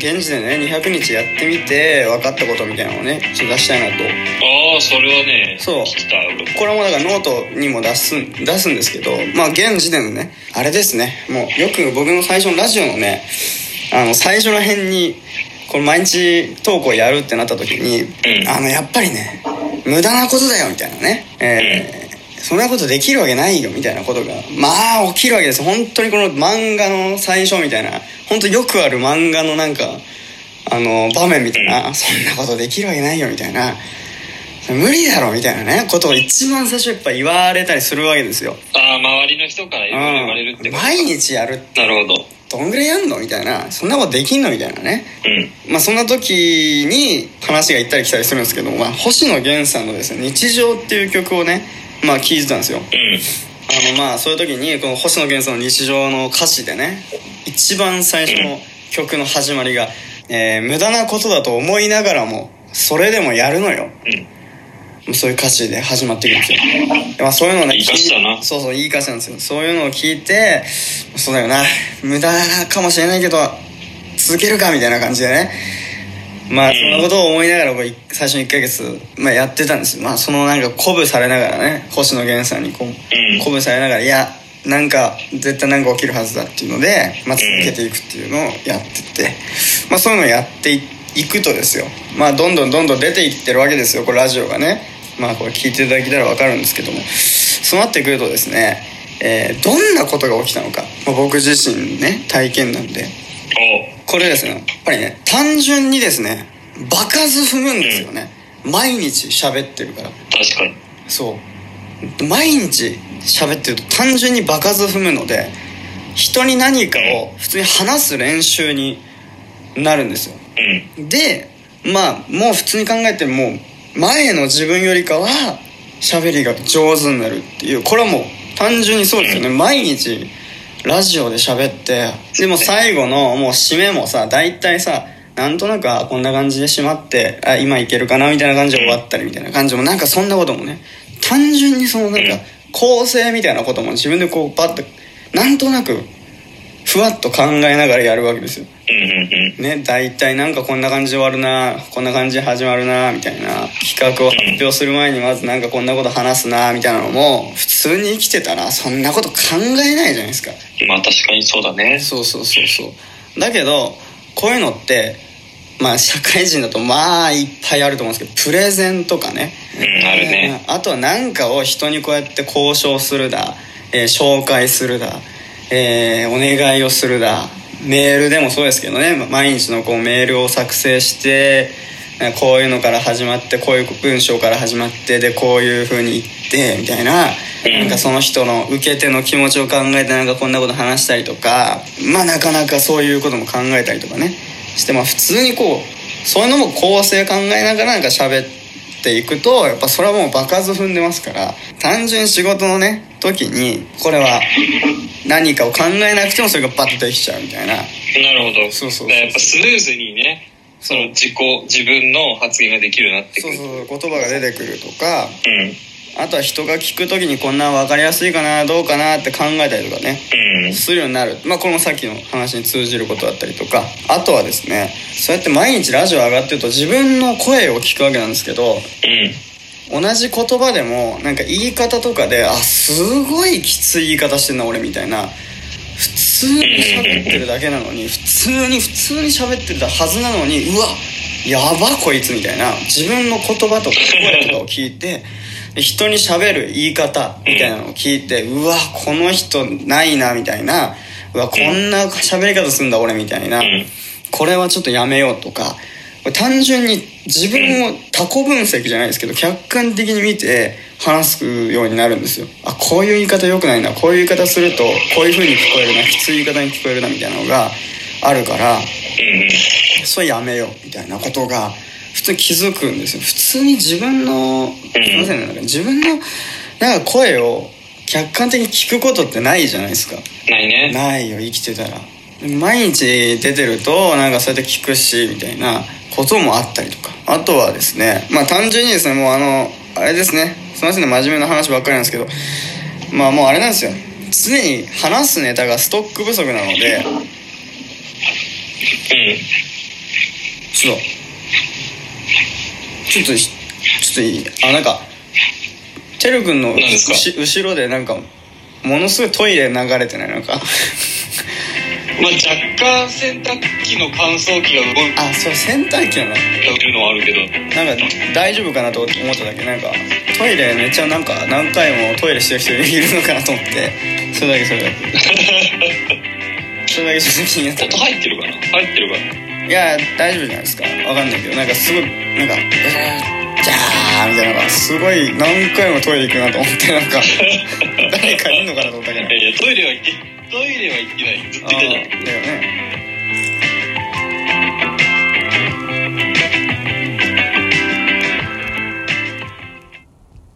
現時点でね200日やってみて分かったことみたいなのをねちょっと出したいなと。ああそれはねそう。これもだからノートにも出す出すんですけどまあ現時点でねあれですね。もうよく僕の最初のラジオのねあの最初の辺にこれ毎日投稿やるってなった時に、うん。あのやっぱりね無駄なことだよみたいなね。えーそんなことできるわけないよみたいなことがまあ起きるわけです。本当にこの漫画の最初みたいな本当よくある漫画のなんかあの場面みたいな、そんなことできるわけないよみたいな無理だろみたいなねことを一番最初やっぱ言われたりするわけですよ、ああ周りの人から言われるってうん。こと毎日やるってなるほど。どんぐらいやんのみたいなそんなことできんのみたいなね。うん。まあそんな時に話が行ったり来たりするんですけど、まあ、星野源さんのですね「日常」っていう曲をねまあ聴いてたんですよ。うん。あのまあそういう時にこの星野源さんの日常の歌詞でね一番最初の曲の始まりが、えー無駄なことだと思いながらもそれでもやるのよ。うん。そういう歌詞で始まっていくんですよ、まあ、そういうのをねいい歌詞だな。そうそういい歌詞なんですよ。そういうのを聞いてそうだよな。無駄かもしれないけど続けるかみたいな感じでねまあそんなことを思いながら僕い最初の1ヶ月、まあ、やってたんですよ。まあそのなんか鼓舞されながらね星野源さんにこううん。鼓舞されながらいやなんか絶対なんか起きるはずだっていうので、まあ、続けていくっていうのをやってて、まあ、そういうのをやっていいくとですよ。まあどんどんどんどん出ていってるわけですよこれラジオがね。まあこれ聞いていただけたら分かるんですけども。そうなってくるとですね、えーどんなことが起きたのか、まあ、僕自身ね体験なんで。おこれですね。やっぱりね単純にですね場数踏むんですよね。毎日喋ってるから。確かに。そう。毎日喋ってると単純に場数踏むので人に何かを普通に話す練習になるんですよ。うん。でまあもう普通に考えても前の自分よりかは喋りが上手になるっていうこれはもう単純にそうですよね。毎日ラジオで喋ってでも最後のもう締めもさ大体さなんとなくあこんな感じで締まってあ今いけるかなみたいな感じで終わったりみたいな感じもなんかそんなこともね単純にそのなんか構成みたいなことも自分でこうパッとなんとなくふわっと考えながらやるわけですよ。ね大体なんかこんな感じで終わるなこんな感じで始まるなみたいな。企画を発表する前にまずなんかこんなこと話すなみたいなのも普通に生きてたらそんなこと考えないじゃないですか。まあ確かにそうだね。そうそうそうそう。だけどこういうのってまあ社会人だとまあいっぱいあると思うんですけどプレゼンとかね、うんあるね。あとは何かを人にこうやって交渉するだ、えー紹介するだ、えーお願いをするだ。メールでもそうですけどね。ま毎日のこうメールを作成してえーこういうのから始まってこういう文章から始まってでこういう風に言ってみたいななんかその人の受け手の気持ちを考えてなんかこんなこと話したりとかまあなかなかそういうことも考えたりとかね。してまあ普通にこうそういうのも構成考えながらなんか喋っていくとやっぱそれはもう場数踏んでますから単純に仕事のね時にこれは何かを考えなくてもそれがバッとできちゃうみたいな。なるほど。そうそうそうやっぱスムーズにねその自己自分の発言ができるようになってくそうるそう言葉が出てくるとか。うん。あとは人が聞く時にこんな分かりやすいかなどうかなって考えたりとかね。うん。するようになる。まあこれもさっきの話に通じることだったりとか。あとはですねそうやって毎日ラジオ上がってると自分の声を聞くわけなんですけど。うん同じ言葉でもなんか言い方とかであすごいきつい言い方してんな俺みたいな普通に喋ってるだけなのに普通に普通に喋ってたはずなのにうわやばこいつみたいな自分の言葉とか声とかを聞いてで人に喋る言い方みたいなのを聞いてうわこの人ないなみたいなうわこんな喋り方すんだ俺みたいなうん。これはちょっとやめようとか単純に自分を他己分析じゃないですけど客観的に見て話すようになるんですよ。あこういう言い方良くないなこういう言い方するとこういう風に聞こえるなきつい言い方に聞こえるなみたいなのがあるからうんそれやめようみたいなことが普通に気づくんですよ。普通に自分のすいませんねなんか自分のなんか声を客観的に聞くことってないじゃないですか。ないね。ないよ生きてたら毎日出てるとなんかそうやって聞くしみたいなこともあったりとか。あとはですねまあ単純にですねもうあのあれですね。すいませんね真面目な話ばっかりなんですけどまあもうあれなんですよ。常に話すネタがストック不足なのでうん。ちょっとちょっとちょっといい？あなんかてるくんの後ろでなんかものすごいトイレ流れてない？なんかまあ若干洗濯機の乾燥機が動いてあそう洗濯機なの？るのはあるけど。なんか大丈夫かなと思っただけなんかトイレめっちゃなんか何回もトイレしてる人いるのかなと思って。それだけそれだけ。それだけちょっと気になった。音入ってるかな？入ってるかな？いや大丈夫じゃないですか。わかんないけどなんかすごいなんかジャーみたいなのがすごい何回もトイレ行くなと思ってなんか 誰かいんのかなと思ったけど。いやいやトイレは行けトイレは行ってないずっとあいたじゃん。ーだよね